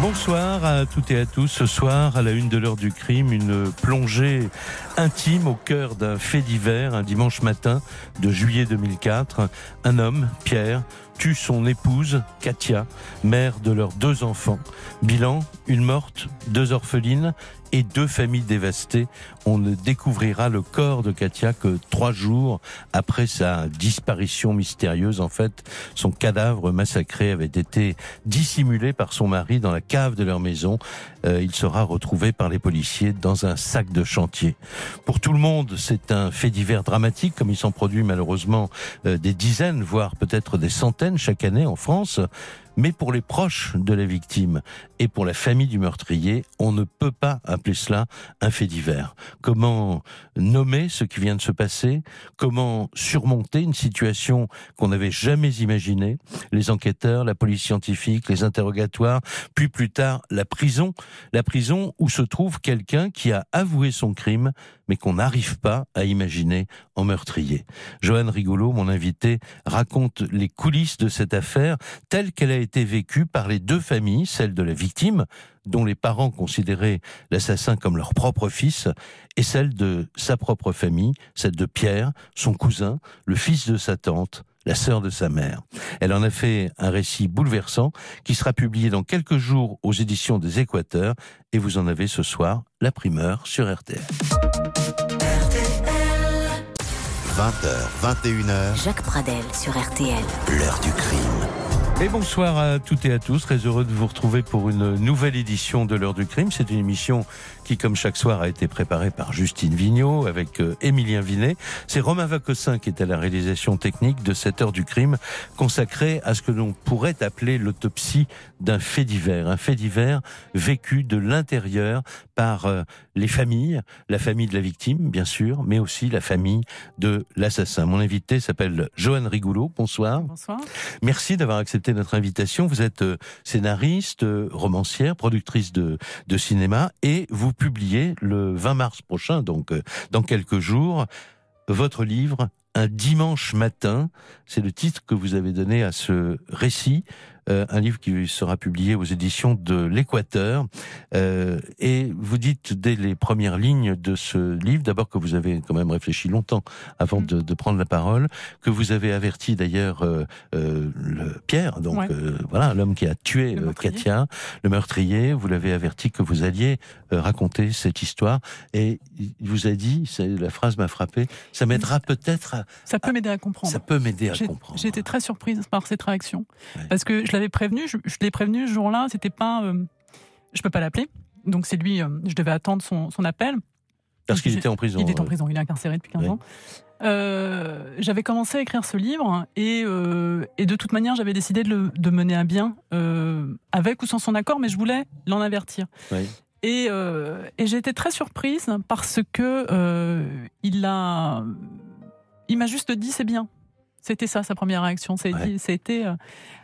Bonsoir à toutes et à tous. Ce soir, à la une de l'heure du crime, une plongée intime au cœur d'un fait divers. Un dimanche matin de juillet 2004, un homme, Pierre, tue son épouse, Katia, mère de leurs deux enfants. Bilan, une morte, deux orphelines et deux familles dévastées. On ne découvrira le corps de Katia que trois jours après sa disparition mystérieuse. En fait, son cadavre massacré avait été dissimulé par son mari dans la cave de leur maison. Euh, il sera retrouvé par les policiers dans un sac de chantier. Pour tout le monde, c'est un fait divers dramatique, comme il s'en produit malheureusement euh, des dizaines, voire peut-être des centaines chaque année en France. Mais pour les proches de la victime et pour la famille du meurtrier, on ne peut pas appeler cela un fait divers. Comment nommer ce qui vient de se passer? Comment surmonter une situation qu'on n'avait jamais imaginée? Les enquêteurs, la police scientifique, les interrogatoires, puis plus tard la prison. La prison où se trouve quelqu'un qui a avoué son crime, mais qu'on n'arrive pas à imaginer en meurtrier. Johan Rigolo, mon invité, raconte les coulisses de cette affaire telle qu'elle a été vécue par les deux familles, celle de la victime, dont les parents considéraient l'assassin comme leur propre fils, et celle de sa propre famille, celle de Pierre, son cousin, le fils de sa tante, la sœur de sa mère. Elle en a fait un récit bouleversant qui sera publié dans quelques jours aux éditions des Équateurs et vous en avez ce soir la primeur sur RTL. 20h, 21h. Jacques Pradel sur RTL. L'heure du crime. Et bonsoir à toutes et à tous. Très heureux de vous retrouver pour une nouvelle édition de l'heure du crime. C'est une émission qui, comme chaque soir, a été préparée par Justine Vignot avec euh, Émilien Vinet. C'est Romain Vacossin qui est à la réalisation technique de cette heure du crime consacrée à ce que l'on pourrait appeler l'autopsie d'un fait divers. Un fait divers vécu de l'intérieur par euh, les familles, la famille de la victime, bien sûr, mais aussi la famille de l'assassin. Mon invité s'appelle Johan Rigoulot. Bonsoir. Bonsoir. Merci d'avoir accepté notre invitation. Vous êtes euh, scénariste, euh, romancière, productrice de, de cinéma et vous publiez le 20 mars prochain, donc euh, dans quelques jours, votre livre Un dimanche matin. C'est le titre que vous avez donné à ce récit. Euh, un livre qui sera publié aux éditions de l'Équateur. Euh, et vous dites dès les premières lignes de ce livre, d'abord que vous avez quand même réfléchi longtemps avant Mm. de, de prendre la parole, que vous avez averti d'ailleurs euh, le Pierre, donc Ouais. voilà l'homme qui a tué Le. Katia, le meurtrier. Vous l'avez averti que vous alliez raconter cette histoire et il vous a dit, la phrase m'a frappé, ça m'aidera peut-être, à- Ça peut m'aider à comprendre. ça peut m'aider à comprendre. Été très surprise par cette réaction. Ouais. Parce que je l'avais prévenu, je, je l'ai prévenu ce jour-là, c'était pas. euh, je peux pas l'appeler. Donc c'est lui, euh, je devais attendre son, son appel. Parce qu'il était en prison. Il est en prison, il est incarcéré depuis 15 oui. ans. Euh, j'avais commencé à écrire ce livre et, euh, et de toute manière j'avais décidé de le de mener à bien euh, avec ou sans son accord, mais je voulais l'en avertir. Oui. Et, et j'ai été très surprise parce que il a, il m'a juste dit c'est bien. C'était ça sa première réaction. Ouais. été, euh,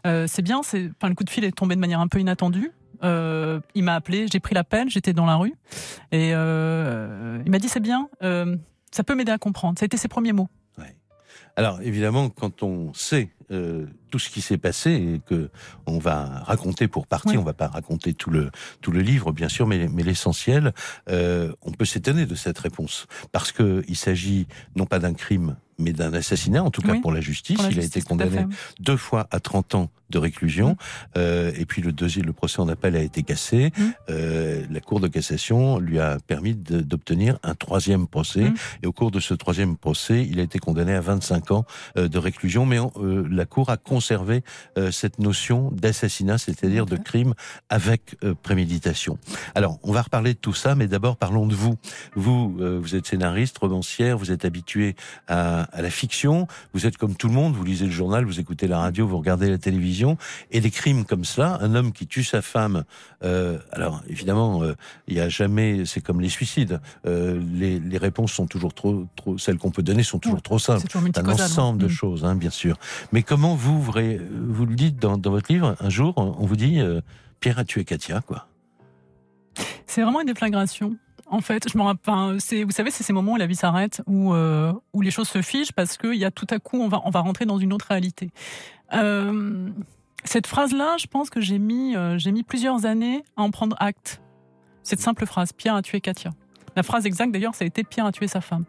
euh, c'est bien. C'est, enfin, le coup de fil est tombé de manière un peu inattendue. Euh, il m'a appelé, j'ai pris l'appel, j'étais dans la rue et euh, il m'a dit c'est bien. ça peut m'aider à comprendre. Ça a été ses premiers mots. Alors évidemment, quand on sait euh, tout ce qui s'est passé et que on va raconter pour partie, Oui. on va pas raconter tout le tout le livre bien sûr, mais, mais l'essentiel, euh, on peut s'étonner de cette réponse parce que il s'agit non pas d'un crime mais d'un assassinat, en tout cas Oui, pour la justice. Pour la il a été condamné deux fois à 30 ans de réclusion. Mm. Euh, et puis le deuxième, le procès en appel a été cassé. Mm. Euh, la Cour de cassation lui a permis d'obtenir un troisième procès. Mm. Et au cours de ce troisième procès, il a été condamné à 25 ans euh, de réclusion. Mais la Cour a conservé cette notion d'assassinat, c'est-à-dire de crime avec préméditation. Alors, on va reparler de tout ça, mais d'abord parlons de vous. Vous, vous êtes scénariste, romancière, vous êtes habitué à, à la fiction. Vous êtes comme tout le monde, vous lisez le journal, vous écoutez la radio, vous regardez la télévision. Et des crimes comme cela, un homme qui tue sa femme, euh, alors évidemment, euh, il y a jamais, c'est comme les suicides, euh, les, les réponses sont toujours trop, trop celles qu'on peut donner sont toujours Ouais, trop simples. C'est un multicausal. ensemble de Mm. choses, hein, bien sûr. Mais comment vous, vous, le dites dans, dans votre livre, un jour, on vous dit, Pierre a tué Katia, quoi. C'est vraiment une déflagration. En fait, je me rappelle, enfin, c'est, vous savez, c'est ces moments où la vie s'arrête, où, euh, où les choses se figent parce qu'il y a tout à coup, on va, on va rentrer dans une autre réalité. Euh, Cette phrase-là, je pense que j'ai mis, euh, j'ai mis plusieurs années à en prendre acte. Cette simple phrase, Pierre a tué Katia. La phrase exacte d'ailleurs, ça a été Pierre a tué sa femme,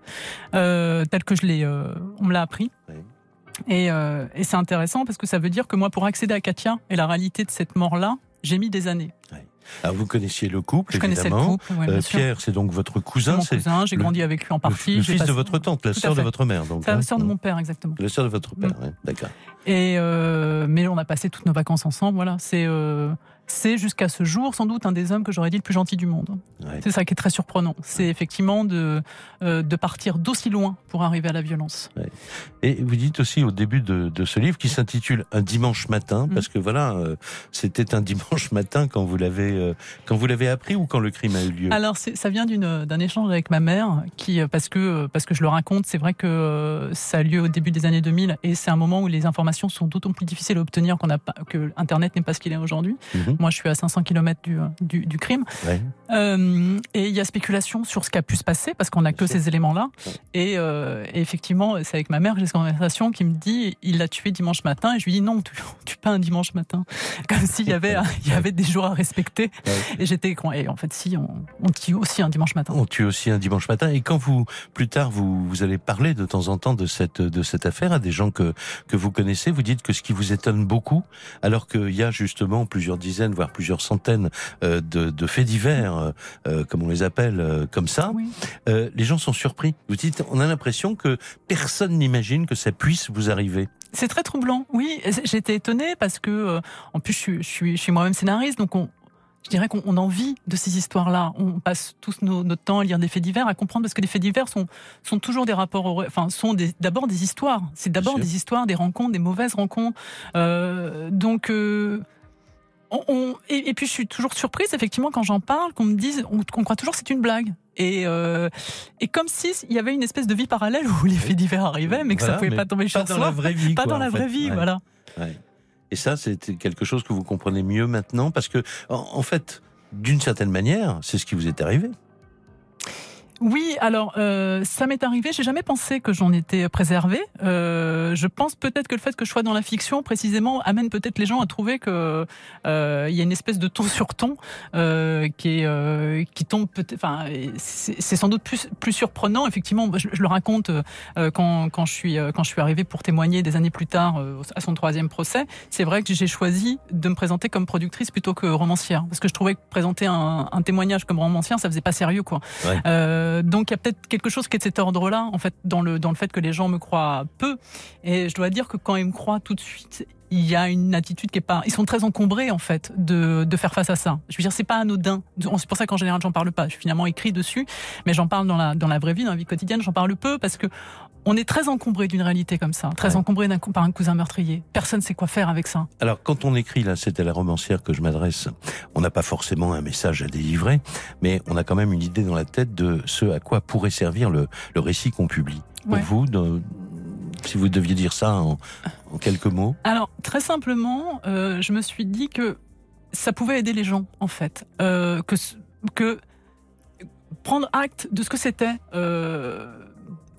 telle que je l'ai, on me l'a appris. Oui. Et, et c'est intéressant parce que ça veut dire que moi, pour accéder à Katia et la réalité de cette mort-là, j'ai mis des années. Alors vous connaissiez le couple, Je connaissais le évidemment. couple, ouais, Euh. Pierre, c'est donc votre C'est cousin, mon c'est cousin, j'ai grandi avec lui en partie. le fils de votre tante, la sœur de votre mère. Donc, C'est hein. la sœur de mon père, exactement. La sœur de votre père, Mm. ouais, d'accord. Et euh, mais on a passé toutes nos vacances ensemble. Voilà, c'est euh, c'est jusqu'à ce jour sans doute un des hommes que j'aurais dit le plus gentil du monde. Ouais. C'est ça qui est très surprenant. C'est effectivement de euh, de partir d'aussi loin pour arriver à la violence. Et vous dites aussi au début de, de ce livre qui s'intitule Un dimanche matin, Mm. parce que voilà, euh, c'était un dimanche matin quand vous l'avez euh, quand vous l'avez appris ou quand le crime a eu lieu? Alors ça vient d'un échange avec ma mère qui parce que parce que je le raconte, c'est vrai que ça a lieu au début des années 2000 et c'est un moment où les informations sont d'autant plus difficiles à obtenir qu'on n'a pas que internet n'est pas ce qu'il est aujourd'hui. Moi je suis à 500 km du, du du crime. Ouais. Euh, et il y a spéculation sur ce qui a pu se passer parce qu'on n'a que sûr. ces éléments-là. Et, euh, et effectivement, c'est avec ma mère que j'ai cette conversation qui me dit il l'a tué dimanche matin. Et je lui dis non, tu tue pas un dimanche matin. Comme s'il y avait, il y avait des jours à respecter. Ouais. Et j'étais en fait, si, on, on tue aussi un dimanche matin. On tue aussi un dimanche matin. Et quand vous, plus tard, vous, vous allez parler de temps en temps de cette, de cette affaire à des gens que, que vous connaissez, vous dites que ce qui vous étonne beaucoup, alors qu'il y a justement plusieurs dizaines, voire plusieurs centaines euh, de, de faits divers, euh, euh, comme on les appelle, comme ça, Oui. les gens sont surpris. Vous dites, on a l'impression que personne n'imagine que ça puisse vous arriver. C'est très troublant. Oui, j'étais étonnée parce que, en plus, je suis, je suis, je suis moi-même scénariste, donc on. Je dirais qu'on on en vit de ces histoires-là. On passe tous nos- notre temps à lire des faits divers, à comprendre parce que les faits divers sont, sont toujours des rapports, enfin, sont d'abord des histoires. C'est d'abord des histoires, des rencontres, des mauvaises rencontres. Euh, donc, euh, on, on- et, et puis je suis toujours surprise effectivement quand j'en parle, qu'on me dise, on, qu'on croit toujours que c'est une blague. Et, euh, et comme si il y avait une espèce de vie parallèle où les faits divers arrivaient, mais que Voilà, ça pouvait pas tomber Pas dans la vraie vie. pas quoi, dans la fait. vraie vie, Ouais. voilà. Ouais. Et ça, c'est quelque chose que vous comprenez mieux maintenant, parce que, en, en fait, d'une certaine manière, c'est ce qui vous est arrivé. Oui, alors euh, ça m'est arrivé. J'ai jamais pensé que j'en étais préservée. Euh, je pense peut-être que le fait que je sois dans la fiction, précisément, amène peut-être les gens à trouver que euh, il y a une espèce de ton sur ton euh, qui est euh, qui tombe peut-être. Enfin, c'est sans doute plus plus surprenant. Effectivement, je, je le raconte euh, quand quand je suis quand je suis arrivée pour témoigner des années plus tard euh, à son troisième procès. C'est vrai que j'ai choisi de me présenter comme productrice plutôt que romancière parce que je trouvais que présenter un, un témoignage comme romancière, ça faisait pas sérieux, quoi. Ouais. Euh, donc il y a peut-être quelque chose qui est de cet ordre-là, en fait, dans le dans le fait que les gens me croient peu. Et je dois dire que quand ils me croient tout de suite, il y a une attitude qui est pas. Ils sont très encombrés en fait de de faire face à ça. Je veux dire, c'est pas anodin. C'est pour ça qu'en général j'en parle pas. Je suis finalement écrit dessus, mais j'en parle dans la dans la vraie vie, dans la vie quotidienne, j'en parle peu parce que on est très encombré d'une réalité comme ça, très Ouais. encombré par un cousin meurtrier. Personne sait quoi faire avec ça. Alors, quand on écrit, là, c'est à la romancière que je m'adresse, on n'a pas forcément un message à délivrer, mais on a quand même une idée dans la tête de ce à quoi pourrait servir le, le récit qu'on publie. Pour Ouais. vous, de- si vous deviez dire ça en, en quelques mots, Alors, très simplement, euh, je me suis dit que ça pouvait aider les gens, en fait. Euh, que prendre acte de ce que c'était, euh,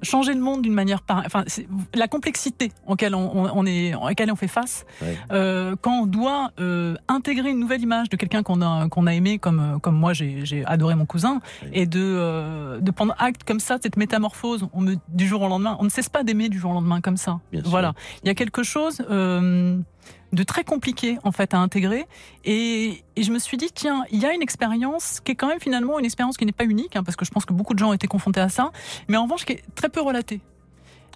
changer le monde d'une manière par, enfin, la complexité auquel on, on, on est, à laquelle on fait face, Ouais. euh, quand on doit euh, intégrer une nouvelle image de quelqu'un qu'on a qu'on a aimé, comme euh, comme moi j'ai j'ai adoré mon cousin, et de euh, de prendre acte comme ça de cette métamorphose, on me du jour au lendemain, on ne cesse pas d'aimer du jour au lendemain comme ça. Bien sûr. voilà, il y a quelque chose. De très compliqué en fait à intégrer. Et, et je me suis dit tiens il y a une expérience qui est quand même finalement une expérience qui n'est pas unique hein, parce que je pense que beaucoup de gens ont été confrontés à ça mais en revanche qui est très peu relatée.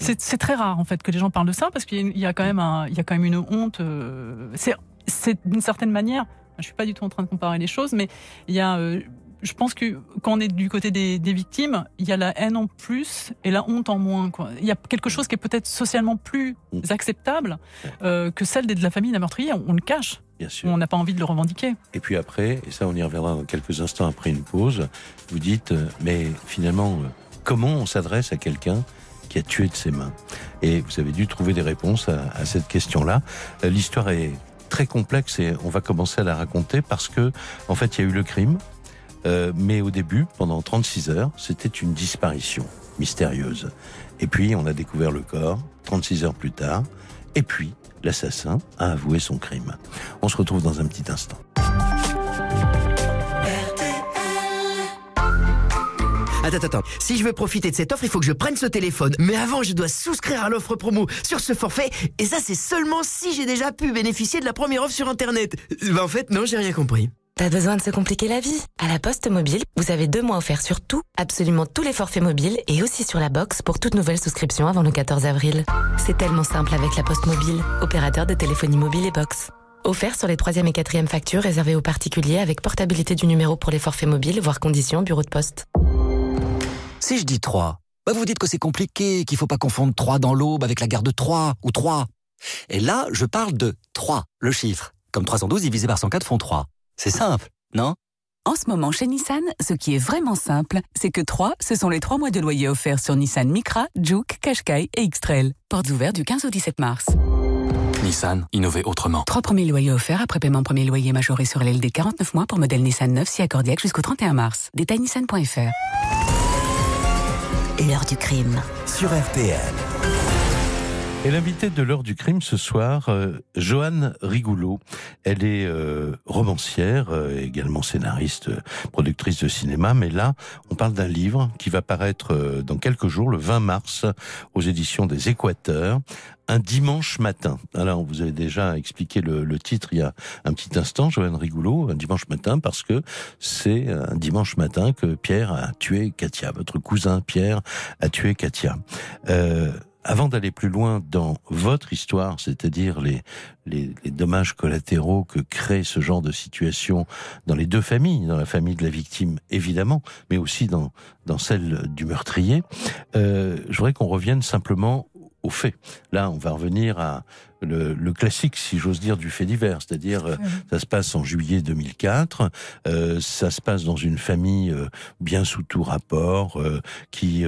C'est très rare en fait que les gens parlent de ça parce qu'il y a quand même un, il y a quand même une honte euh, c'est c'est d'une certaine manière je suis pas du tout en train de comparer les choses mais il y a euh, je pense que quand on est du côté des, des victimes, il y a la haine en plus et la honte en moins. Quoi. Il y a quelque chose qui est peut-être socialement plus Mm. acceptable euh, que celle de la famille d'un meurtrier. On, on le cache, bien sûr. on n'a pas envie de le revendiquer. Et puis après, et ça on y reviendra dans quelques instants après une pause, vous dites, euh, mais finalement, euh, comment on s'adresse à quelqu'un qui a tué de ses mains? Et vous avez dû trouver des réponses à, à cette question-là. L'histoire est très complexe et on va commencer à la raconter parce que, en fait, il y a eu le crime, euh, mais au début, pendant 36 heures, c'était une disparition mystérieuse. Et puis, on a découvert le corps, 36 heures plus tard, et puis, l'assassin a avoué son crime. On se retrouve dans un petit instant. Attends, attends. Si je veux profiter de cette offre, il faut que je prenne ce téléphone. Mais avant, je dois souscrire à l'offre promo sur ce forfait. Et ça, c'est seulement si j'ai déjà pu bénéficier de la première offre sur Internet. Bah, en fait, non, j'ai rien compris. T'as besoin de se compliquer la vie? À la Poste Mobile, vous avez deux mois offerts sur tout, absolument tous les forfaits mobiles et aussi sur la box pour toute nouvelle souscription avant le 14 avril. C'est tellement simple avec la Poste Mobile, opérateur de téléphonie mobile et box. Offert sur les troisième et quatrième factures réservées aux particuliers avec portabilité du numéro pour les forfaits mobiles, voire conditions bureau de poste. Si je dis 3, bah vous dites que c'est compliqué, qu'il faut pas confondre 3 dans l'aube avec la gare de 3 ou 3. Et là, je parle de 3, le chiffre. Comme 312 divisé par 104 font 3. C'est simple, non? En ce moment, chez Nissan, ce qui est vraiment simple, c'est que 3, ce sont les 3 mois de loyer offerts sur Nissan Micra, Juke, Qashqai et X-Trail. Portes ouvertes du 15 au 17 mars. Nissan, innover autrement. 3 premiers loyers offerts après paiement premier loyer majoré sur LLD 49 mois pour modèle Nissan 9 si accordiaque jusqu'au 31 mars. Détail nissan.fr. L'heure du crime. Sur RTL. Et l'invitée de l'heure du crime ce soir, euh, Joanne Rigoulot. Elle est euh, romancière, euh, également scénariste, euh, productrice de cinéma, mais là, on parle d'un livre qui va paraître euh, dans quelques jours, le 20 mars, aux éditions des Équateurs, un dimanche matin. Alors, vous avez déjà expliqué le, le titre il y a un petit instant, Joanne Rigoulot, un dimanche matin, parce que c'est un dimanche matin que Pierre a tué Katia. Votre cousin Pierre a tué Katia. Euh, avant d'aller plus loin dans votre histoire, c'est-à-dire les, les, les, dommages collatéraux que crée ce genre de situation dans les deux familles, dans la famille de la victime évidemment, mais aussi dans, dans celle du meurtrier, euh, je voudrais qu'on revienne simplement aux faits. Là, on va revenir à le, le classique, si j'ose dire, du fait divers, c'est-à-dire euh, ça se passe en juillet 2004, euh, ça se passe dans une famille euh, bien sous tout rapport, qui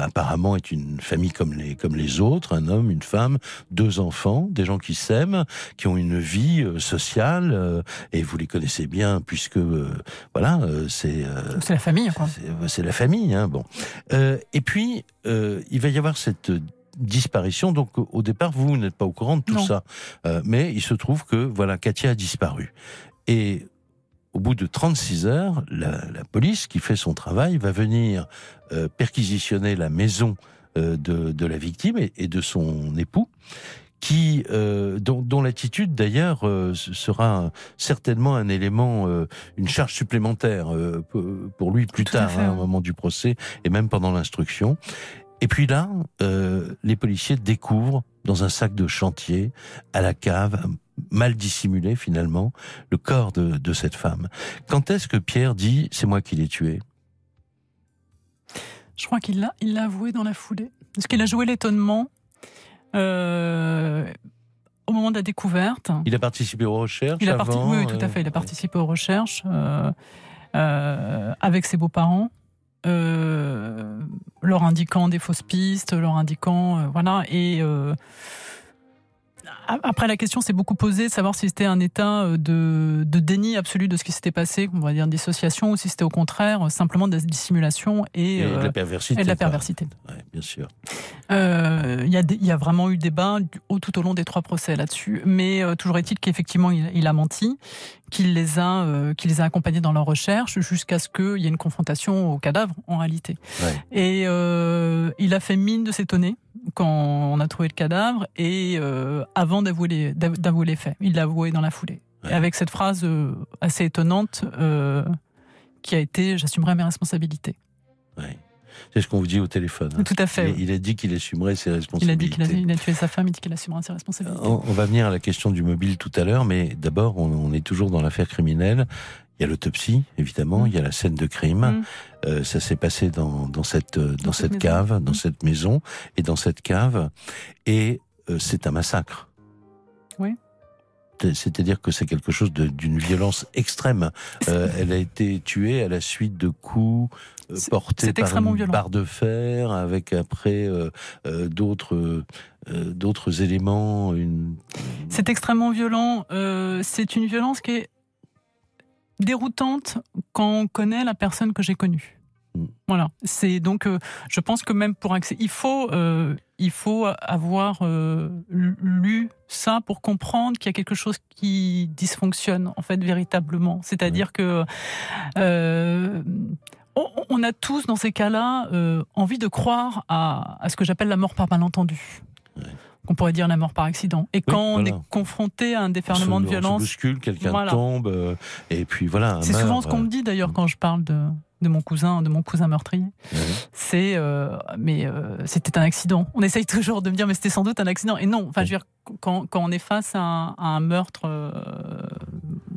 apparemment est une famille comme les comme les autres, un homme, une femme, deux enfants, des gens qui s'aiment, qui ont une vie sociale, et vous les connaissez bien puisque voilà, c'est c'est la famille, quoi. C'est la famille, hein, bon. et puis il va y avoir cette disparition. Donc au départ, vous, n'êtes pas au courant de tout non. ça. Euh, mais il se trouve que voilà, Katia a disparu. Et au bout de 36 heures, la, la police qui fait son travail va venir euh, perquisitionner la maison euh, de, de, la victime et, et, de son époux qui dont, dont l'attitude d'ailleurs sera certainement un élément, une charge supplémentaire pour lui plus Tout tard, fait, hein, au moment du procès et même pendant l'instruction. Et puis là, euh, les policiers découvrent dans un sac de chantier, à la cave, mal dissimulé finalement, le corps de, de cette femme. Quand est-ce que Pierre dit c'est moi qui l'ai tué? Je crois qu'il l'a, il l'a avoué dans la foulée. Parce qu'il a joué l'étonnement euh, au moment de la découverte. Il a participé aux recherches il a avant, Oui, oui, tout à fait. Il a participé aux recherches euh, euh, avec ses beaux-parents. Euh, leur indiquant des fausses pistes, leur indiquant euh, voilà et euh, après la question s'est beaucoup posée de savoir si c'était un état de, de, déni absolu de ce qui s'était passé, on va dire dissociation, ou si c'était au contraire simplement de la dissimulation et, et de la perversité. Et de la perversité. Ouais, bien sûr. Il y, a y, a vraiment eu débat tout au long des trois procès là-dessus, mais toujours est-il qu'effectivement il, il, a menti, qu'il les a, euh, qu'il les a accompagnés dans leur recherche jusqu'à ce qu'il y ait une confrontation au cadavre en réalité. Ouais. Et euh, il a fait mine de s'étonner quand on a trouvé le cadavre et euh, avant d'avouer les, d'avouer les faits, il l'a avoué dans la foulée. Ouais. avec cette phrase assez étonnante qui a été j'assumerai mes responsabilités. Ouais. C'est ce qu'on vous dit au téléphone. Hein. Tout à fait. Il, a dit qu'il assumerait ses responsabilités. Il a dit qu'il a, a, tué sa femme, il dit qu'il assumera ses responsabilités. On, on, va venir à la question du mobile tout à l'heure, mais d'abord, on, on, est toujours dans l'affaire criminelle. Il y a l'autopsie, évidemment, mmh. il y a la scène de crime. Mmh. Euh, ça s'est passé dans, dans cette, dans, dans cette, cette cave, dans mmh. cette maison, et dans cette cave, et euh, c'est un massacre. Oui c'est-à-dire que c'est quelque chose d'une violence extrême. Euh, elle a été tuée à la suite de coups euh, portés par une violent. barre de fer, avec après euh, d'autres d'autres éléments. Une... C'est extrêmement violent. C'est une violence qui est déroutante quand on connaît la personne que j'ai connue. Mm. Voilà. C'est donc, euh, je pense que même pour accéder, il faut, euh, il faut avoir euh, lu ça pour comprendre qu'il y a quelque chose qui dysfonctionne en fait véritablement. C'est-à-dire que on, on a tous dans ces cas-là envie de croire à, à ce que j'appelle la mort par malentendu. Ouais. On pourrait dire la mort par accident. Et quand on est confronté à un On déferlement se- de on se violence, bouscule, quelqu'un Voilà. tombe, et puis voilà. c'est souvent ce qu'on me dit d'ailleurs Mm. quand je parle de, de mon cousin, de mon cousin meurtrier. ouais. C'est euh, mais euh, c'était un accident. On essaye toujours de me dire mais c'était sans doute un accident. Et non, enfin je veux dire quand, quand on est face à un, à un meurtre euh,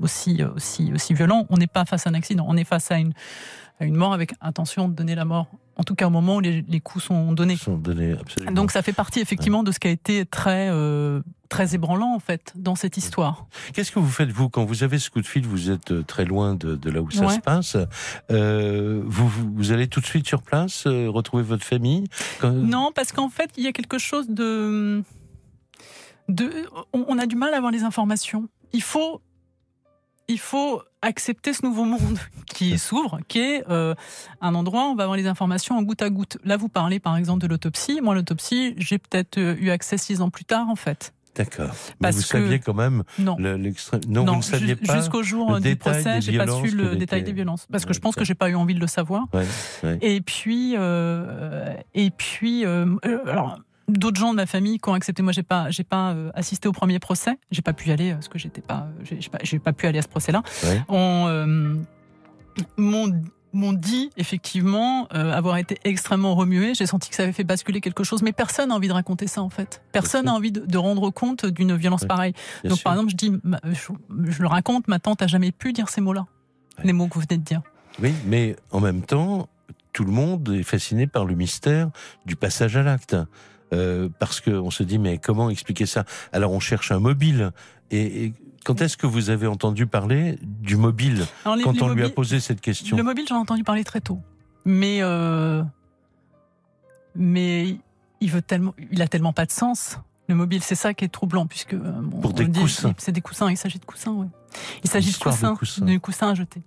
aussi aussi aussi violent, on n'est pas face à un accident. On est face à une à une mort avec intention de donner la mort. En tout cas au moment où les, les coups sont donnés. Ils sont donnés, absolument. Donc ça fait partie effectivement de ce qui a été très euh, très ébranlant en fait dans cette histoire. Qu'est-ce que vous faites, vous, quand vous avez ce coup de fil Vous êtes euh, très loin de, de là où ça Ouais. se passe. Euh, vous, vous, vous allez tout de suite sur place, euh, retrouver votre famille Quand- Non, parce qu'en fait, il y a quelque chose de. de on, on a du mal à avoir les informations. Il faut. Il faut accepter ce nouveau monde qui s'ouvre, qui est euh, un endroit où on va avoir les informations en goutte à goutte. Là, vous parlez par exemple de l'autopsie. Moi, l'autopsie, j'ai peut-être euh, eu accès six ans plus tard, en fait. D'accord. Mais Parce vous que- saviez quand même Non. le- l'extrême. Non, vous ne saviez pas. jusqu'au jour du procès, j'ai pas su le détail des violences parce que Ouais, je pense que j'ai pas eu envie de le savoir. Ouais, ouais. Et puis, euh, et puis, euh, alors d'autres gens de ma famille qui ont accepté. Moi, j'ai pas, j'ai pas euh, assisté au premier procès. J'ai pas pu y aller euh, parce que j'étais pas, euh, j'ai pas, j'ai pas pu aller à ce procès-là. Ouais. On euh, m'ont dit effectivement euh, avoir été extrêmement remué. J'ai senti que ça avait fait basculer quelque chose, mais personne n'a envie de raconter ça en fait. Personne n'a envie de, de rendre compte d'une violence Ouais, pareille. Bien Donc sûr. par exemple, je dis, je, je le raconte, ma tante a jamais pu dire ces mots-là, Ouais. les mots que vous venez de dire. Oui, mais en même temps, tout le monde est fasciné par le mystère du passage à l'acte. Euh, parce qu'on se dit, mais comment expliquer ça? Alors on cherche un mobile. Et, et quand est-ce que vous avez entendu parler du mobile Alors, les- Quand les on lui a posé cette question? Le mobile, j'en ai entendu parler très tôt. Mais, euh, mais il veut tellement, il a tellement pas de sens. Le mobile, c'est ça qui est troublant, puisque euh, bon, Pour des dit- coussins. C'est des coussins. Il s'agit de coussins, oui. Il s'agit de coussins, coussins. de coussins à jeter.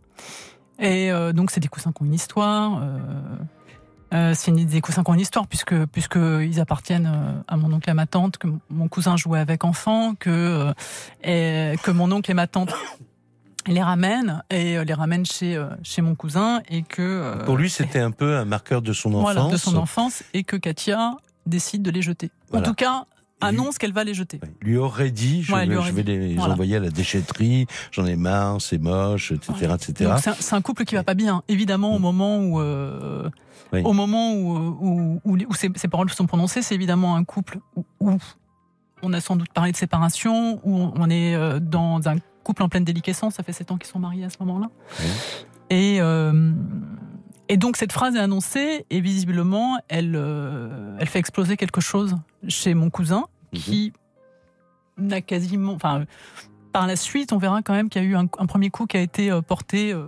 Et euh, donc, c'est des coussins qui ont une histoire. Euh, c'est une- des coussins qui ont une histoire, puisque, puisque ils appartiennent euh, à mon oncle et à ma tante, que mon cousin jouait avec enfant, que, euh, et que mon oncle et ma tante les ramènent et euh, les ramènent chez, chez mon cousin et que Pour lui, c'était un peu un marqueur de son enfance. voilà, de son enfance et que Katia décide de les jeter. Voilà. En tout cas, annonce qu'elle va les jeter. Ouais. Lui aurait dit, je Ouais, vais, lui aurait je vais dit. les Voilà. envoyer à la déchetterie, j'en ai marre, c'est moche, etc. etc. Donc c'est un, couple qui va pas bien. Évidemment, au moment où, euh, Oui. au moment où, où, où, où ces, ces paroles sont prononcées, c'est évidemment un couple où, on a sans doute parlé de séparation, où on est euh, dans un couple en pleine déliquescence. Ça fait sept ans qu'ils sont mariés à ce moment-là. Oui. Et euh, et donc cette phrase est annoncée et visiblement elle euh, elle fait exploser quelque chose chez mon cousin Mhm. qui n'a quasiment, enfin, par la suite, on verra quand même qu'il y a eu un, un premier coup qui a été euh, porté euh,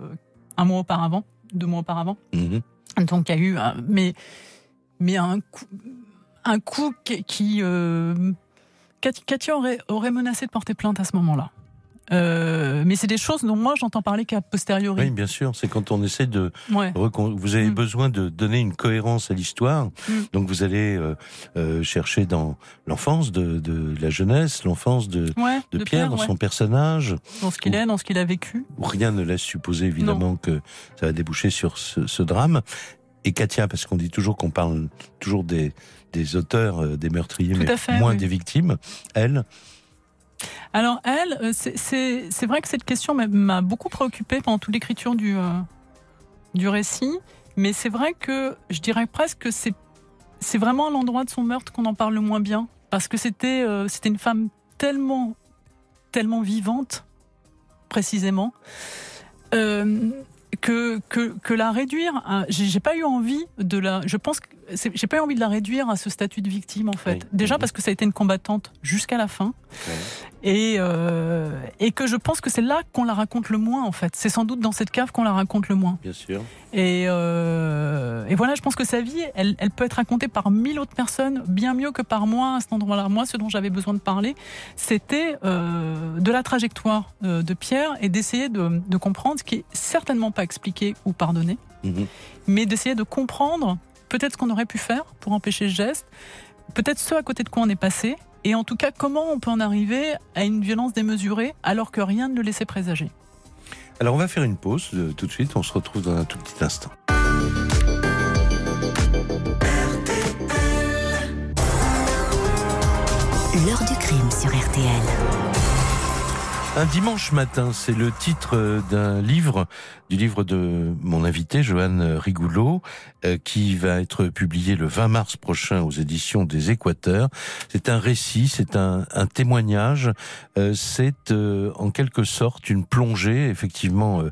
un mois auparavant, deux mois auparavant. Mhm. Donc il y a eu, un- mais mais un coup, un coup qui, qui euh, Katia aurait, aurait menacé de porter plainte à ce moment-là. Euh, mais c'est des choses dont moi j'entends parler qu'à posteriori. Oui, bien sûr, c'est quand on essaie de Ouais. vous avez Mm. besoin de donner une cohérence à l'histoire, Mm. donc vous allez euh, euh, chercher dans l'enfance de, de la jeunesse, l'enfance de, Ouais, de, Pierre, dans ouais. son personnage, dans ce qu'il est, dans ce qu'il a vécu. rien ne laisse supposer évidemment que ça va déboucher sur ce, ce drame. Et Katia, parce qu'on dit toujours qu'on parle toujours des, des auteurs, des meurtriers, Tout mais fait, moins oui. des victimes, elle, Alors elle, euh, c'est- vrai que cette question m'a- beaucoup préoccupée pendant toute l'écriture du, euh, du récit, mais c'est vrai que je dirais presque que c'est vraiment à l'endroit de son meurtre qu'on en parle le moins bien, parce que c'était euh, une femme tellement tellement vivante, précisément. que, que, que la réduire, j'ai pas eu envie de la, je pense j'ai pas eu envie de la réduire à ce statut de victime en fait. Oui. Déjà Mhm. parce que ça a été une combattante jusqu'à la fin et, euh, et que je pense que c'est là qu'on la raconte le moins en fait. C'est sans doute dans cette cave qu'on la raconte le moins. bien sûr. Et, euh, et voilà, je pense que sa vie, elle, elle peut être racontée par mille autres personnes, bien mieux que par moi à cet endroit-là. Moi, ce dont j'avais besoin de parler, c'était euh, de la trajectoire de Pierre et d'essayer de, de comprendre ce qui est certainement pas expliquer ou pardonner, Mhm. mais d'essayer de comprendre peut-être ce qu'on aurait pu faire pour empêcher ce geste, peut-être ce à côté de quoi on est passé, et en tout cas comment on peut en arriver à une violence démesurée alors que rien ne le laissait présager. Alors on va faire une pause euh, tout de suite, on se retrouve dans un tout petit instant. L'heure du crime sur RTL. Un dimanche matin, c'est le titre euh, d'un livre, du livre de mon invité, Johan Rigoulot, euh, qui va être publié le 20 mars prochain aux éditions des Équateurs. C'est un récit, c'est un, un témoignage, euh, c'est en quelque sorte une plongée, effectivement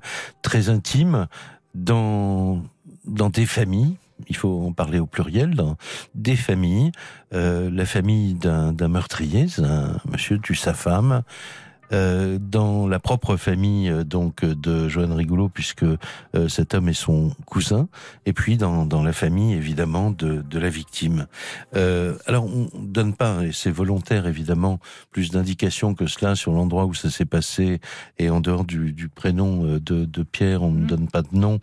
très intime, dans, dans des familles, il faut en parler au pluriel, dans des familles, euh, la famille d'un d'un meurtrier, un monsieur tue sa femme, euh, dans la propre famille euh, donc euh, de Johan Rigoulot puisque euh, cet homme est son cousin et puis dans, dans la famille évidemment de, de la victime. Euh, alors on donne pas et c'est volontaire évidemment plus d'indications que cela sur l'endroit où ça s'est passé et en dehors du, du prénom de, de Pierre on ne Mhm. donne pas de nom.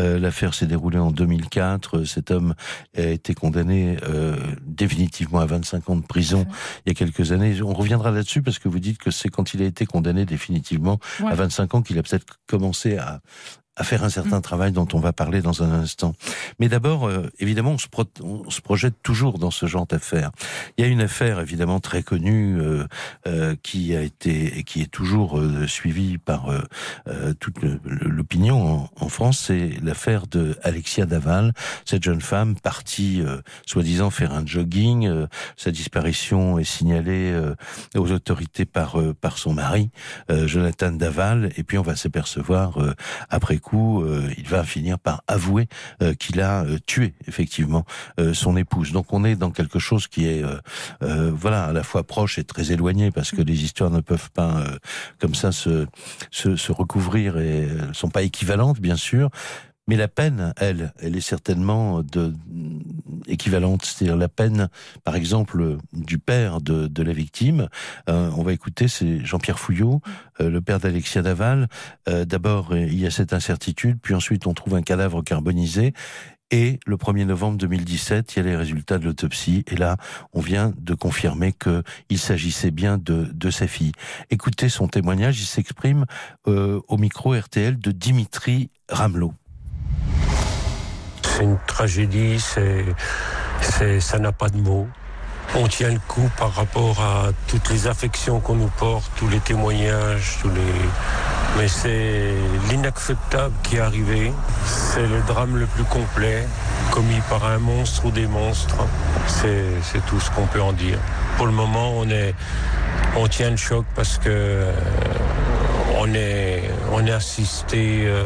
Euh, L'affaire s'est déroulée en 2004. Cet homme a été condamné euh, définitivement à 25 ans de prison il y a quelques années. On reviendra là-dessus parce que vous dites que c'est quand il a été condamné définitivement Ouais. à 25 ans qu'il a peut-être commencé à, à faire un certain Mm. travail dont on va parler dans un instant. Mais d'abord, euh, évidemment, on se, pro- on se projette toujours dans ce genre d'affaires. Il y a une affaire évidemment très connue euh, euh, qui a été et qui est toujours euh, suivie par euh, euh, toute l'opinion en, en France, c'est l'affaire de Alexia Daval, cette jeune femme partie euh, soi-disant faire un jogging. euh, sa disparition est signalée euh, aux autorités par euh, par son mari, euh, Jonathan Daval, et puis on va s'apercevoir euh, après coup, euh, il va finir par avouer euh, qu'il a euh, tué effectivement son épouse. Donc on est dans quelque chose qui est voilà à la fois proche et très éloigné parce que les histoires ne peuvent pas comme ça se, se se recouvrir et sont pas équivalentes bien sûr. Mais la peine, elle, elle est certainement équivalente. C'est-à-dire la peine, par exemple, du père de, la victime. Euh, on va écouter, c'est Jean-Pierre Fouillot, euh, le père d'Alexia Daval. Euh, D'abord, il y a cette incertitude, puis ensuite on trouve un cadavre carbonisé. Et le 1er novembre 2017, il y a les résultats de l'autopsie. Et là, on vient de confirmer que il s'agissait bien de, de sa fille. Écoutez son témoignage. Il s'exprime au micro RTL de Dimitri Ramelot. C'est une tragédie, c'est, ça n'a pas de mots. On tient le coup par rapport à toutes les affections qu'on nous porte, tous les témoignages, tous les. Mais c'est l'inacceptable qui est arrivé. C'est le drame le plus complet, commis par un monstre ou des monstres. C'est, tout ce qu'on peut en dire. Pour le moment, on est, on tient le choc parce que on est, on est assisté euh,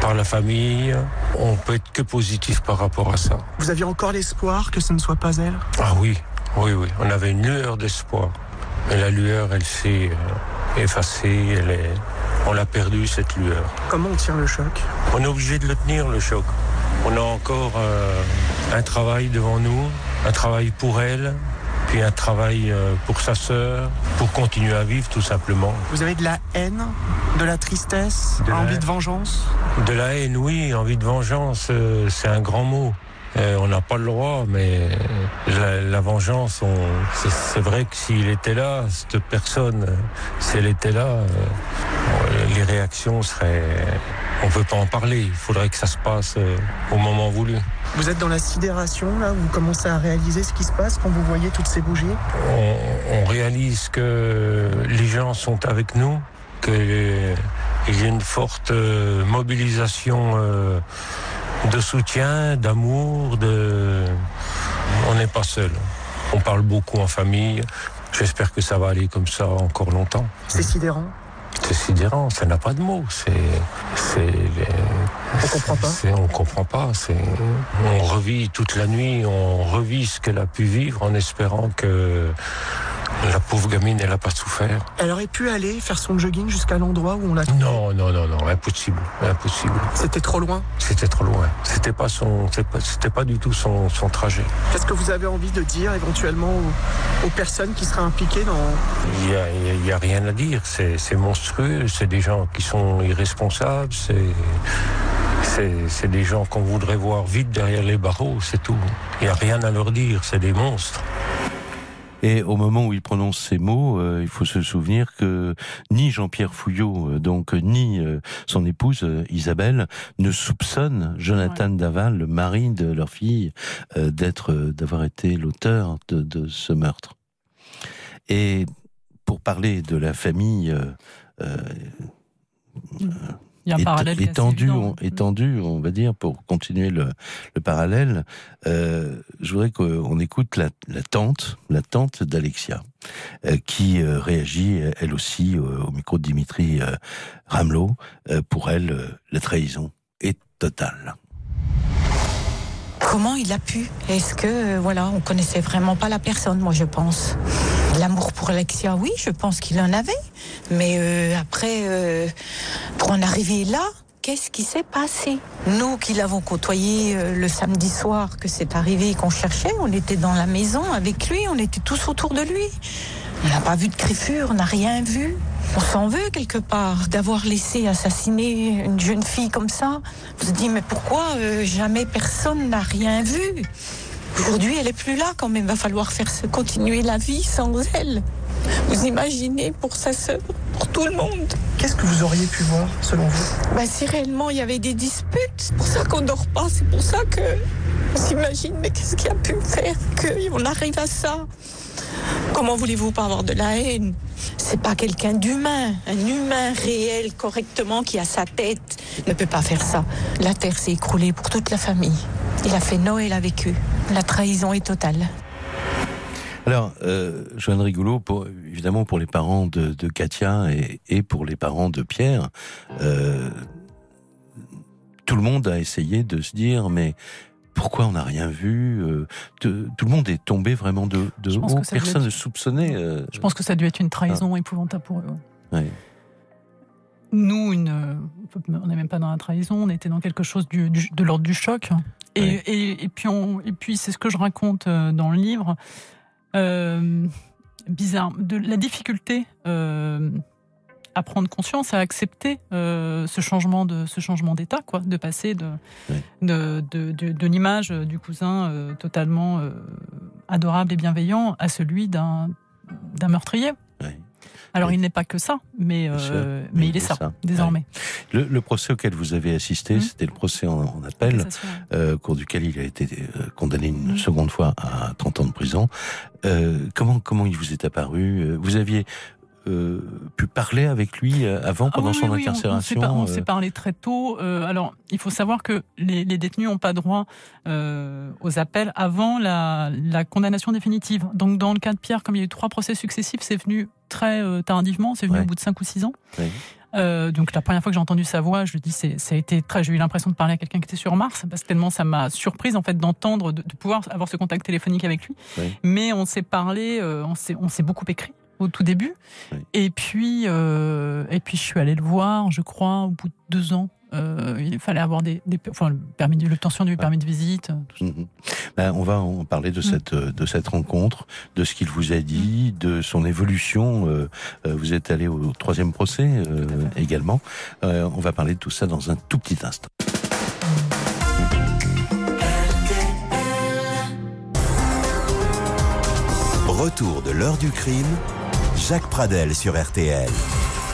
par la famille. On peut être que positif par rapport à ça. Vous aviez encore l'espoir que ce ne soit pas elle? Ah oui, oui, oui. On avait une lueur d'espoir. Mais la lueur, elle s'est euh, effacée. Elle est... On l'a perdue, cette lueur. Comment on tient le choc? On est obligé de le tenir, le choc. On a encore euh, un travail devant nous, un travail pour elle, puis un travail euh, pour sa sœur, pour continuer à vivre tout simplement. Vous avez de la haine, de la tristesse, De envie de vengeance? De la haine, oui, envie de vengeance, euh, c'est un grand mot. Euh, on n'a pas le droit, mais la, la vengeance, c'est vrai que s'il était là, cette personne, si elle était là, euh, les réactions seraient... On ne peut pas en parler, il faudrait que ça se passe euh, au moment voulu. Vous êtes dans la sidération, là, vous commencez à réaliser ce qui se passe quand vous voyez toutes ces bougies? On, on réalise que les gens sont avec nous, qu'il y a une forte euh, mobilisation euh, de soutien, d'amour, de... On n'est pas seul. On parle beaucoup en famille. J'espère que ça va aller comme ça encore longtemps. C'est sidérant C'est sidérant, ça n'a pas de mots. C'est, c'est, On comprend pas c'est- on comprend pas. C'est, on revit toute la nuit, on revit ce qu'elle a pu vivre en espérant que La pauvre gamine, elle n'a pas souffert. Elle aurait pu aller faire son jogging jusqu'à l'endroit où on l'a Non, non, non, non, impossible, impossible. C'était trop loin. C'était trop loin. C'était pas son, c'était pas, du tout son, son trajet. Qu'est-ce que vous avez envie de dire éventuellement aux, personnes qui seraient impliquées dans Il y a, y a, rien à dire. C'est monstrueux. C'est des gens qui sont irresponsables. C'est c'est des gens qu'on voudrait voir vite derrière les barreaux, c'est tout. Il n'y a rien à leur dire, c'est des monstres. Et au moment où il prononce ces mots, euh, il faut se souvenir que ni Jean-Pierre Fouillot, euh, donc ni euh, son épouse Isabelle, ne soupçonnent Jonathan Daval, le mari de leur fille, d'être, d'avoir été l'auteur de, de, ce meurtre. Et pour parler de la famille. Mm. Il y a un parallèle étendu, on, étendu, on va dire, pour continuer le, le parallèle. Euh, je voudrais qu'on écoute la, la, tante, la tante d'Alexia, euh, qui euh, réagit elle aussi au micro de Dimitri Ramelot. pour elle, la trahison est totale. Comment il a pu? Est-ce que, voilà, on connaissait vraiment pas la personne, moi je pense. L'amour pour Alexia, oui, je pense qu'il en avait. Mais euh, après, euh, pour en arriver là, qu'est-ce qui s'est passé? Nous qui l'avons côtoyé euh, le samedi soir, que c'est arrivé qu'on cherchait, on était dans la maison avec lui, on était tous autour de lui. On n'a pas vu de griffure, on n'a rien vu. On s'en veut quelque part d'avoir laissé assassiner une jeune fille comme ça. On se dit mais pourquoi jamais personne n'a rien vu? Aujourd'hui, elle est plus là quand même. Va falloir faire continuer la vie sans elle. Vous imaginez pour sa sœur, pour tout le monde. Qu'est-ce que vous auriez pu voir selon vous? Bah, Si réellement il y avait des disputes, c'est pour ça qu'on dort pas, c'est pour ça que on s'imagine mais qu'est-ce qui a pu faire qu'on arrive à ça? Comment voulez-vous pas avoir de la haine? C'est pas quelqu'un d'humain, un humain réel correctement qui a sa tête ne peut pas faire ça. La terre s'est écroulée pour toute la famille. Il a fait Noël avec eux. La trahison est totale. Alors, euh, Joanne Rigoulot, pour, évidemment pour les parents de, Katia et, pour les parents de Pierre, euh, tout le monde a essayé de se dire, mais pourquoi on n'a rien vu euh, Tout le monde est tombé vraiment de, de haut, personne ne soupçonnait. Euh, Je pense que ça a dû être une trahison ah. épouvantable pour eux. Nous, une, on n'est même pas dans la trahison, on était dans quelque chose du, de l'ordre du choc. Et, et, puis, et puis c'est ce que je raconte euh, dans le livre. Euh, bizarre, de la difficulté euh, à prendre conscience, à accepter euh, ce changement de ce changement d'état, quoi, de passer de de, de, de, de l'image du cousin euh, totalement euh, adorable et bienveillant à celui d'un d'un meurtrier. Alors il n'est pas que ça, mais, euh, mais, il est ça, désormais. Le, le, procès auquel vous avez assisté, mmh. c'était le procès en, appel, euh, au cours duquel il a été euh, condamné une mmh. seconde fois à 30 ans de prison. Euh, comment comment il vous est apparu? Euh, Vous aviez euh, pu parler avec lui euh, avant, ah pendant son incarcération On, s'est parlé très tôt. Euh, alors, il faut savoir que les, les détenus n'ont pas droit euh, aux appels avant la, la, condamnation définitive. Donc, dans le cas de Pierre, comme il y a eu trois procès successifs, c'est venu très tardivement, c'est venu au bout de cinq ou six ans. Euh, donc la première fois que j'ai entendu sa voix, je dis c'est ça a été très. J'ai eu l'impression de parler à quelqu'un qui était sur Mars parce que tellement ça m'a surprise en fait d'entendre, de, de, pouvoir avoir ce contact téléphonique avec lui. Mais on s'est parlé, on s'est on s'est beaucoup écrit au tout début. Et puis, euh, et puis je suis allée le voir, je crois, au bout de deux ans. Euh, il fallait avoir des, enfin, le permis de l'obtention du permis de visite. Mhm. Ben, on va en parler de mm. cette de cette rencontre, de ce qu'il vous a dit, de son évolution. Euh, vous êtes allé au troisième procès également. on va parler de tout ça dans un tout petit instant. Retour de l'heure du crime Jacques Pradel sur RTL.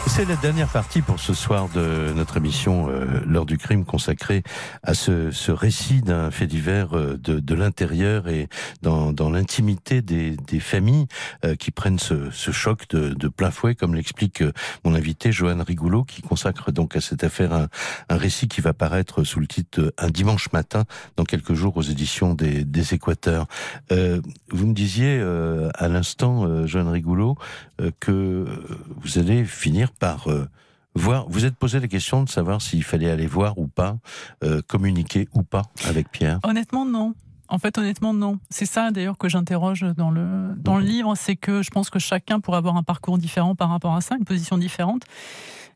C'est la dernière partie pour ce soir de notre émission euh, L'heure du crime consacrée à ce, ce récit d'un fait divers euh, de, de l'intérieur et dans, dans l'intimité des, des, familles euh, qui prennent ce, ce choc de, de, plein fouet, comme l'explique euh, mon invité Johan Rigoulot, qui consacre donc à cette affaire un, un, récit qui va paraître sous le titre Un dimanche matin dans quelques jours aux éditions des, des Équateurs. vous me disiez à l'instant, Johan Rigoulot, que vous allez finir par euh, voir. Vous êtes posé la question de savoir s'il fallait aller voir ou pas, euh, communiquer ou pas avec Pierre. Honnêtement, non. En fait, honnêtement, non. C'est ça d'ailleurs que j'interroge dans le, dans le livre, c'est que je pense que chacun pourrait avoir un parcours différent par rapport à ça, une position différente.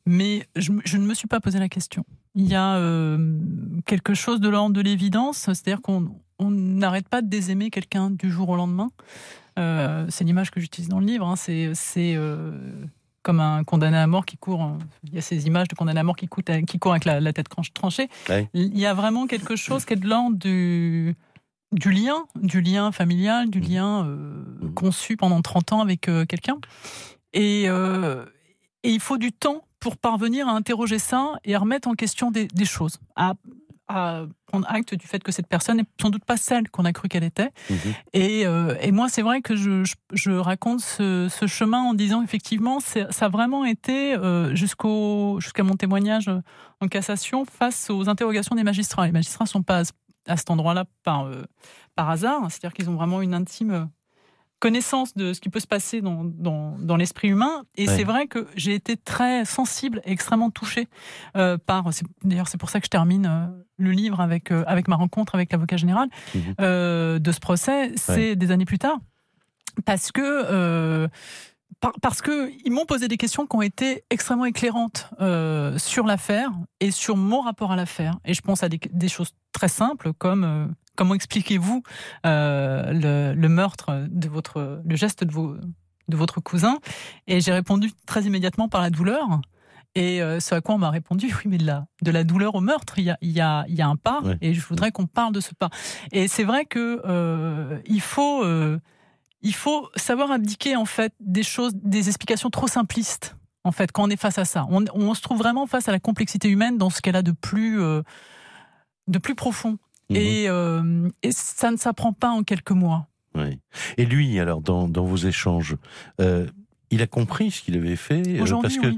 Mais je, je ne me suis pas posé la question. Il y a euh, quelque chose de l'ordre de l'évidence, c'est-à-dire qu'on on n'arrête pas de désaimer quelqu'un du jour au lendemain. Euh, c'est l'image que j'utilise dans le livre. hein. C'est c'est, euh, comme un condamné à mort qui court. euh, Il y a ces images de condamné à mort qui, coûte- qui court avec la, la tête tranchée. Ouais. Il y a vraiment quelque chose qui est de l'ordre du, du lien, du lien familial, du lien euh, conçu pendant 30 ans avec euh, quelqu'un. Et, euh, et il faut du temps pour parvenir à interroger ça et à remettre en question des, des choses, à, à prendre acte du fait que cette personne n'est sans doute pas celle qu'on a cru qu'elle était. Et, euh, et moi, c'est vrai que je, je, je raconte ce, ce chemin en disant effectivement, ça a vraiment été euh, jusqu'au jusqu'à mon témoignage en cassation face aux interrogations des magistrats. Les magistrats sont pas à ce- à cet endroit-là par euh, par hasard, c'est-à-dire qu'ils ont vraiment une intime connaissance de ce qui peut se passer dans, dans, dans l'esprit humain. Et c'est vrai que j'ai été très sensible et extrêmement touchée euh, par. D'ailleurs, c'est pour ça que je termine euh, le livre avec, euh, avec ma rencontre avec l'avocat général euh, de ce procès. C'est des années plus tard. Parce que. par- parce que ils m'ont posé des questions qui ont été extrêmement éclairantes euh, sur l'affaire et sur mon rapport à l'affaire. Et je pense à des, des choses très simples comme comment expliquez-vous euh, le, le meurtre de votre, le geste de, vos, de votre cousin? Et j'ai répondu très immédiatement par la douleur. Et euh, ce à quoi on m'a répondu, oui, mais de la, de la douleur au meurtre, il y a, il y a, il y a un pas, Ouais. et je voudrais qu'on parle de ce pas. Et c'est vrai que euh, il faut, il faut savoir abdiquer en fait des choses, des explications trop simplistes. En fait, quand on est face à ça, on, on se trouve vraiment face à la complexité humaine dans ce qu'elle a de plus, euh, de plus profond. Et, euh, et ça ne s'apprend pas en quelques mois. Oui. Et lui, alors, dans, dans vos échanges, euh, il a compris ce qu'il avait fait euh, parce que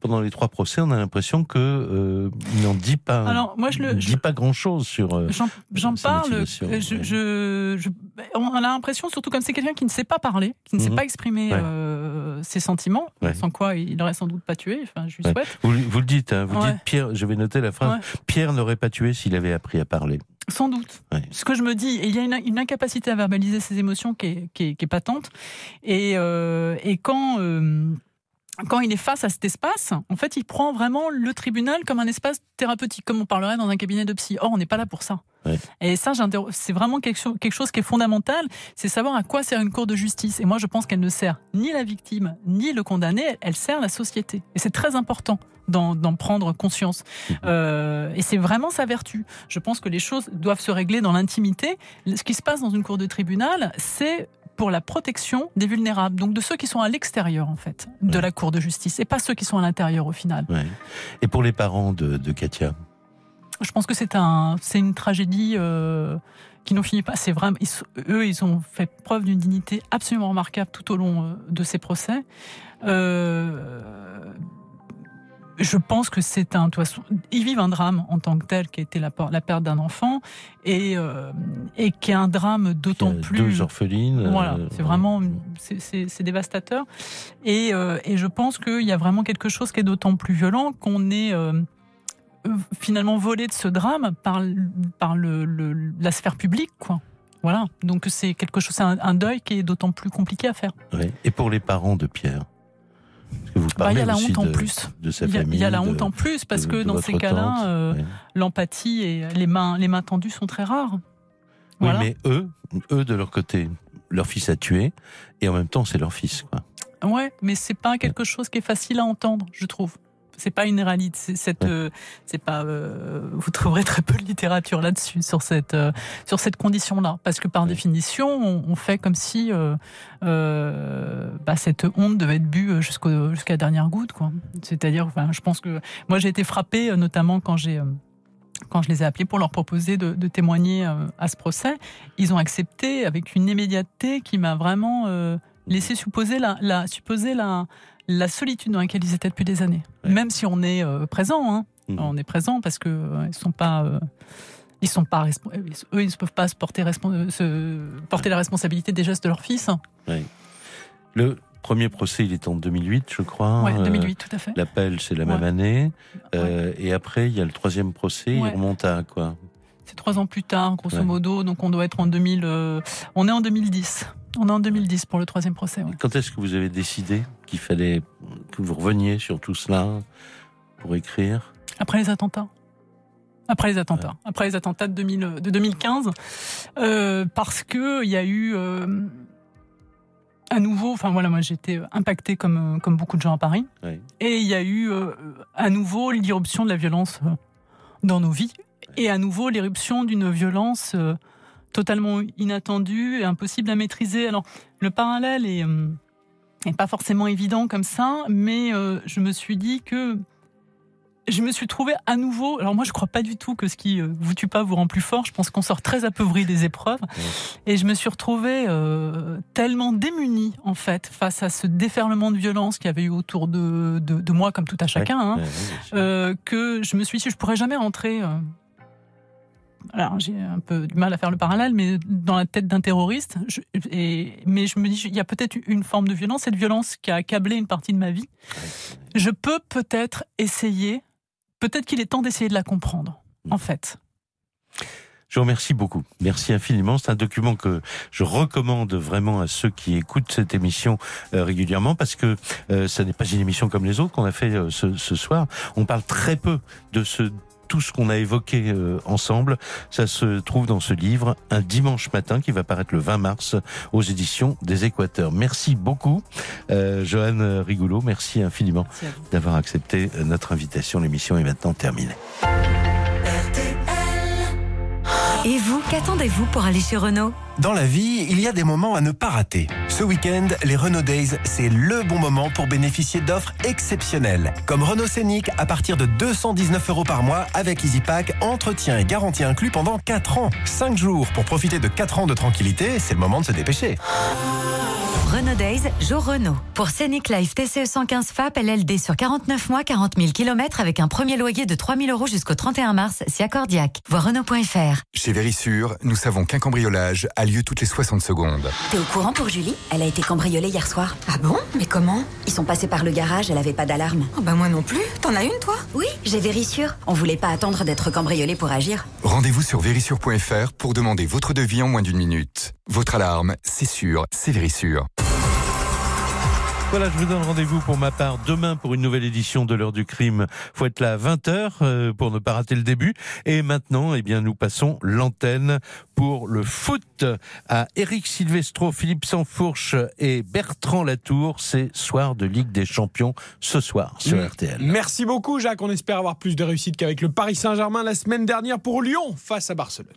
pendant les trois procès, on a l'impression que euh, il n'en dit pas. Alors, moi, je pas grand chose sur. euh, J'en- parle. motivation, Je, ouais. je- je- on a l'impression, surtout comme c'est quelqu'un qui ne sait pas parler, qui ne sait Mhm. pas exprimer Ouais. euh, ses sentiments, Ouais. sans quoi il n'aurait sans doute pas tué. Enfin, je lui Ouais. souhaite. Vous, vous le dites, hein, vous dites Pierre. Je vais noter la phrase. Pierre n'aurait pas tué s'il avait appris à parler. Sans doute. Ouais. Ce que je me dis, il y a une, une incapacité à verbaliser ses émotions qui est, qui est- qui est patente. Et, euh, et quand, euh, quand il est face à cet espace, en fait, il prend vraiment le tribunal comme un espace thérapeutique, comme on parlerait dans un cabinet de psy. Or, on n'est pas là pour ça. Ouais. Et ça, c'est vraiment quelque chose, quelque chose qui est fondamental, c'est savoir à quoi sert une cour de justice. Et moi, je pense qu'elle ne sert ni la victime, ni le condamné, elle sert la société. Et c'est très important d'en d'en prendre conscience. Euh, et c'est vraiment sa vertu. Je pense que les choses doivent se régler dans l'intimité. Ce qui se passe dans une cour de tribunal, c'est pour la protection des vulnérables, donc de ceux qui sont à l'extérieur, en fait, de la cour de justice, et pas ceux qui sont à l'intérieur, au final. Ouais. Et pour les parents de, de Katia, Je pense que c'est un, c'est une tragédie euh, qui n'en finit pas. C'est vraiment, ils eux, ils ont fait preuve d'une dignité absolument remarquable tout au long euh, de ces procès. Euh, je pense que c'est un, façon, ils vivent un drame en tant que tel, qui a été la, la perte d'un enfant, et, euh, et qui est un drame d'autant plus. deux orphelines. Voilà, euh, c'est vraiment c'est- dévastateur. Et, euh, et je pense qu'il y a vraiment quelque chose qui est d'autant plus violent qu'on est finalement volé de ce drame par, l- par le, le- la sphère publique, quoi. Voilà, donc c'est quelque chose, c'est un, un deuil qui est d'autant plus compliqué à faire. ouais. Et pour les parents de Pierre? Que vous Bah, il y a la aussi honte en plus. de sa Il y a, famille. il y a la de- honte en plus parce de- que dans ces cas-là, euh, l'empathie et les mains, les mains tendues sont très rares. Oui, mais eux, eux de leur côté, leur fils a tué, et en même temps, c'est leur fils. Quoi. Ouais, mais c'est pas quelque chose qui est facile à entendre, je trouve. C'est pas une réalité. Cette, euh, c'est pas. euh, vous trouverez très peu de littérature là-dessus sur cette euh, sur cette condition-là, parce que par définition, on, on fait comme si bah, cette honte devait être bue jusqu'au jusqu'à la dernière goutte, quoi. C'est-à-dire, enfin, je pense que moi j'ai été frappée, notamment quand j'ai quand je les ai appelés pour leur proposer de, de témoigner à ce procès, ils ont accepté avec une immédiateté qui m'a vraiment euh, laissé supposer la, la, supposer la, la solitude dans laquelle ils étaient depuis des années. Même si on est euh, présent, hein. on est présent parce que euh, ils sont pas. euh, ils sont pas eux, ils ne peuvent pas se porter, se porter la responsabilité des gestes de leur fils. Ouais. Le premier procès, il est en 2008, je crois. Euh, 2008, tout à fait. L'appel, c'est la même Ouais. année. Et après, il y a le troisième procès, il remonte à quoi? C'est trois ans plus tard, grosso modo. Donc on doit être en 2000. euh, on est en 2010. On est en 2010 pour le troisième procès. ouais. Quand est-ce que vous avez décidé qu'il fallait que vous reveniez sur tout cela pour écrire? Après les attentats. Après les attentats. Après les attentats de, 2000 de 2015. Euh, parce que il y a eu euh, à nouveau, enfin voilà, moi j'étais impacté comme, euh, comme beaucoup de gens à Paris. Oui. Et il y a eu euh, à nouveau l'irruption de la violence euh, dans nos vies. Et à nouveau l'irruption d'une violence euh, totalement inattendue et impossible à maîtriser. Alors le parallèle est, euh, est pas forcément évident comme ça, mais euh, je me suis dit que je me suis trouvé à nouveau. Alors moi, je crois pas du tout que ce qui euh, vous tue pas vous rend plus fort. Je pense qu'on sort très apeuré des épreuves. Et je me suis retrouvée euh, tellement démunie en fait face à ce déferlement de violence qu'il y avait eu autour de, de, de moi, comme tout à chacun, hein, Ouais, ouais, euh, que je me suis dit je pourrais jamais rentrer. euh, alors j'ai un peu du mal à faire le parallèle, mais dans la tête d'un terroriste. Je, et, mais je me dis il y a peut-être une forme de violence, cette violence qui a accablé une partie de ma vie. Je peux peut-être essayer. Peut-être qu'il est temps d'essayer de la comprendre. En fait. Je vous remercie beaucoup. Merci infiniment. C'est un document que je recommande vraiment à ceux qui écoutent cette émission euh, régulièrement parce que euh, ça n'est pas une émission comme les autres qu'on a fait euh, ce, ce soir. On parle très peu de ce tout ce qu'on a évoqué euh, ensemble, ça se trouve dans ce livre, un dimanche matin qui va paraître le 20 mars aux éditions des Équateurs. Merci beaucoup, euh, Joanne Rigoulot. Merci infiniment d'avoir accepté euh, notre invitation. L'émission est maintenant terminée. Et vous, qu'attendez-vous pour aller chez Renault? Dans la vie, il y a des moments à ne pas rater. Ce week-end, les Renault Days, c'est le bon moment pour bénéficier d'offres exceptionnelles. Comme Renault Scénic à partir de 219 euros par mois avec EasyPack, entretien et garantie inclus pendant 4 ans. 5 jours pour profiter de 4 ans de tranquillité, c'est le moment de se dépêcher. Renault Days, jour Renault. Pour Scenic Life TCE 115 FAP, LLD sur 49 mois, 40 000 km avec un premier loyer de 3 000 euros jusqu'au 31 mars, si accordiaque. Voir Renault.fr. Chez Vérissure, nous savons qu'un cambriolage a lieu toutes les 60 secondes. T'es au courant pour Julie? Elle a été cambriolée hier soir. Ah bon? Mais comment? Ils sont passés par le garage, elle avait pas d'alarme. Oh bah moi non plus. T'en as une toi? Oui, j'ai Vérissure. On voulait pas attendre d'être cambriolé pour agir. Rendez-vous sur vérissure.fr pour demander votre devis en moins d'une minute. Votre alarme, c'est sûr, c'est Vérissure. Voilà, je vous donne rendez-vous pour ma part demain pour une nouvelle édition de l'heure du crime. Faut être là à 20h euh, pour ne pas rater le début. Et maintenant, eh bien, nous passons l'antenne pour le foot à Eric Silvestro, Philippe Sansfourche et Bertrand Latour. C'est soir de Ligue des Champions ce soir sur Mm. RTL. Merci beaucoup, Jacques. On espère avoir plus de réussite qu'avec le Paris Saint-Germain la semaine dernière pour Lyon face à Barcelone.